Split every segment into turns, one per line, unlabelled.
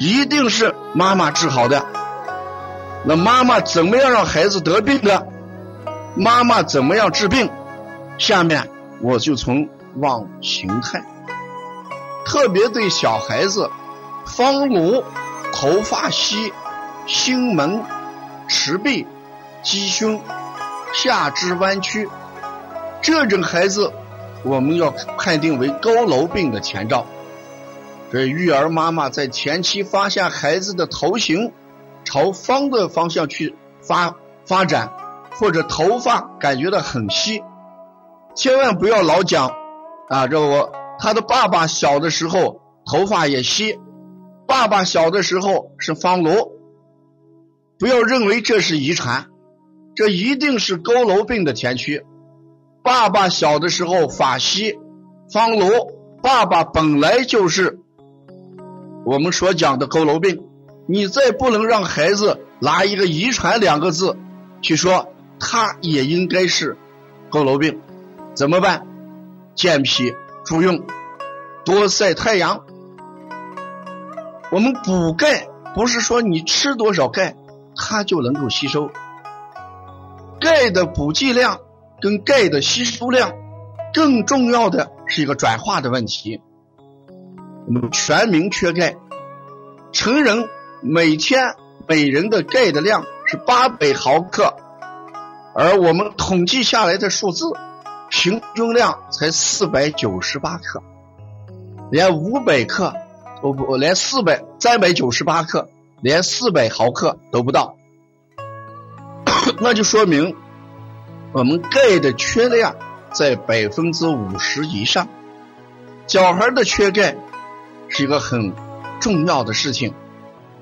一定是妈妈治好的。那妈妈怎么样让孩子得病的？妈妈怎么样治病？下面我就从望形态，特别对小孩子，方颅、头发稀、心门、池壁、鸡胸、下肢弯曲。这种孩子，我们要判定为佝偻病的前兆。这育儿妈妈在前期发现孩子的头型朝方的方向去发发展，或者头发感觉到很稀，千万不要老讲啊，这我他的爸爸小的时候头发也稀，爸爸小的时候是方颅，不要认为这是遗传，这一定是佝偻病的前驱。爸爸小的时候发稀、方颅，爸爸本来就是我们所讲的佝偻病。你再不能让孩子拿一个遗传两个字去说，他也应该是佝偻病，怎么办？健脾助用，多晒太阳。我们补钙不是说你吃多少钙，它就能够吸收钙的补剂量。跟钙的吸收量，更重要的是一个转化的问题。全民缺钙，成人每天每人的钙的量是八百毫克，而我们统计下来的数字，平均量才四百九十八克，连五百克都不，连四百三百九十八克，连四百毫克都不到，那就说明我们钙的缺量在百分之五十以上。小孩的缺钙是一个很重要的事情，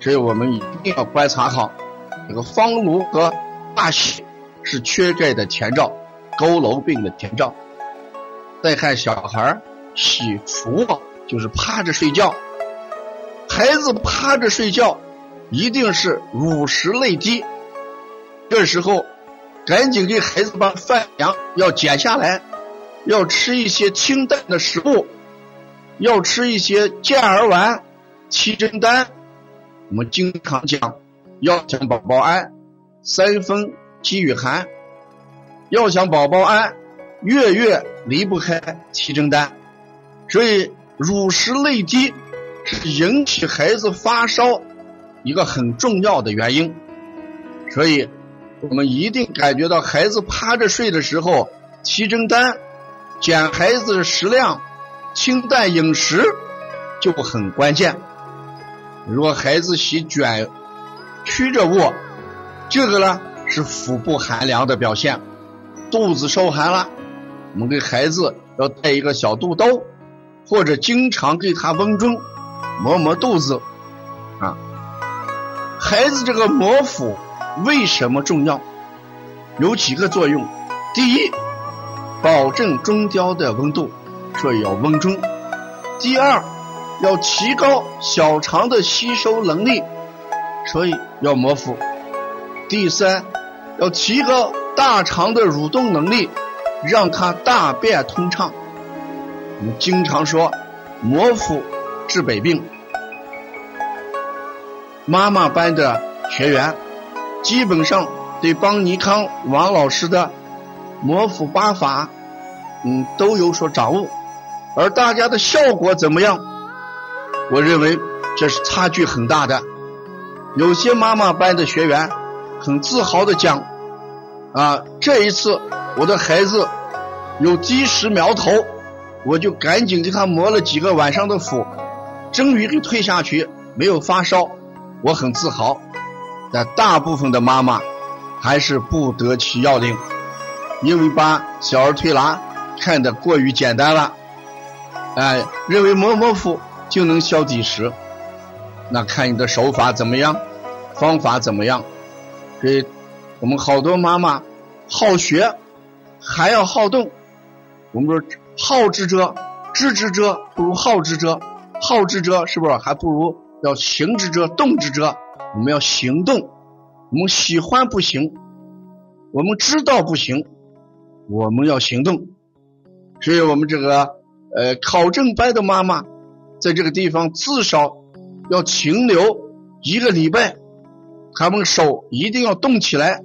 所以我们一定要观察好。这个方颅和大喜是缺钙的前兆，佝偻病的前兆。再看小孩喜伏卧，就是趴着睡觉。孩子趴着睡觉，一定是乳食类低。这时候，赶紧给孩子把饭量要减下来，要吃一些清淡的食物。要吃一些健儿丸、七珍丹，我们经常讲，要想宝宝安，三分饥与寒；要想宝宝安，月月离不开七珍丹。所以，乳食内积是引起孩子发烧一个很重要的原因。所以，我们一定感觉到孩子趴着睡的时候，七珍丹减孩子的食量。清淡饮食就很关键。如果孩子喜卷曲着卧，这个呢是腹部寒凉的表现，肚子受寒了。我们给孩子要带一个小肚兜，或者经常给他温中磨磨肚子啊。孩子这个磨腹为什么重要？有几个作用。第一，保证中焦的温度。所以要温中。第二，要提高小肠的吸收能力，所以要磨腹。第三，要提高大肠的蠕动能力，让它大便通畅。我们经常说，磨腹治百病。妈妈班的学员，基本上对邦尼康王老师的磨腹八法，嗯，都有所掌握。而大家的效果怎么样？我认为这是差距很大的。有些妈妈班的学员很自豪的讲：“啊，这一次我的孩子有积食苗头，我就赶紧给他磨了几个晚上的腹，终于给退下去，没有发烧，我很自豪。”但大部分的妈妈还是不得其要领，因为把小儿推拿看得过于简单了。哎，认为磨磨腹就能消积食，那看你的手法怎么样，方法怎么样？所以我们好多妈妈好学，还要好动。我们说好之者，知之者不如好之者。好之者是不是还不如要行之者，动之者？我们要行动。我们喜欢不行，我们知道不行，我们要行动。所以我们这个。呃，考证班的妈妈，在这个地方至少要停留一个礼拜，他们手一定要动起来，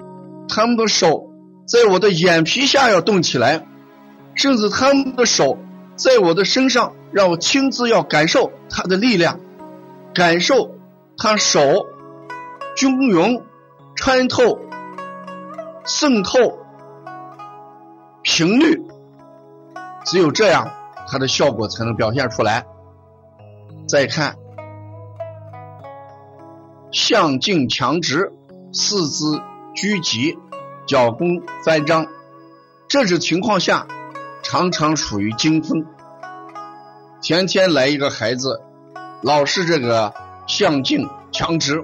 他们的手在我的眼皮下要动起来，甚至他们的手在我的身上，让我亲自要感受他的力量，感受他手均匀穿透、渗透频率，只有这样。它的效果才能表现出来。再看，向颈强直，四肢拘急，脚弓翻张，这种情况下常常属于惊风。天天来一个孩子，老是这个向颈强直，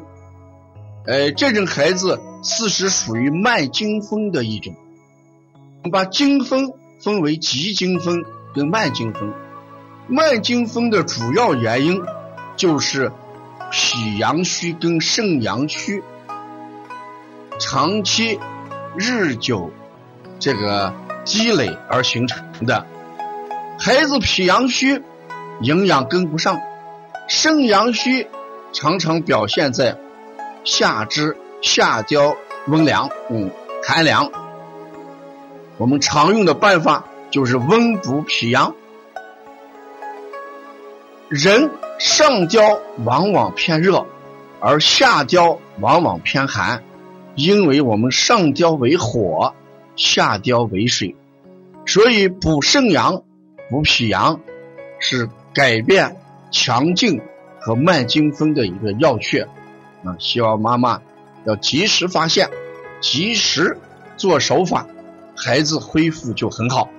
呃，这种孩子事实属于慢惊风的一种。我们把惊风分为急惊风。跟慢惊风，慢惊风的主要原因就是脾阳虚跟肾阳虚长期日久这个积累而形成的。孩子脾阳虚，营养跟不上；肾阳虚，常常表现在下肢下焦温凉，嗯，寒凉。我们常用的办法。就是温补脾阳，人上焦往往偏热，而下焦往往偏寒，因为我们上焦为火，下焦为水，所以补肾阳、补脾阳是改变强劲和慢经风的一个要诀。啊，希望妈妈要及时发现，及时做手法，孩子恢复就很好。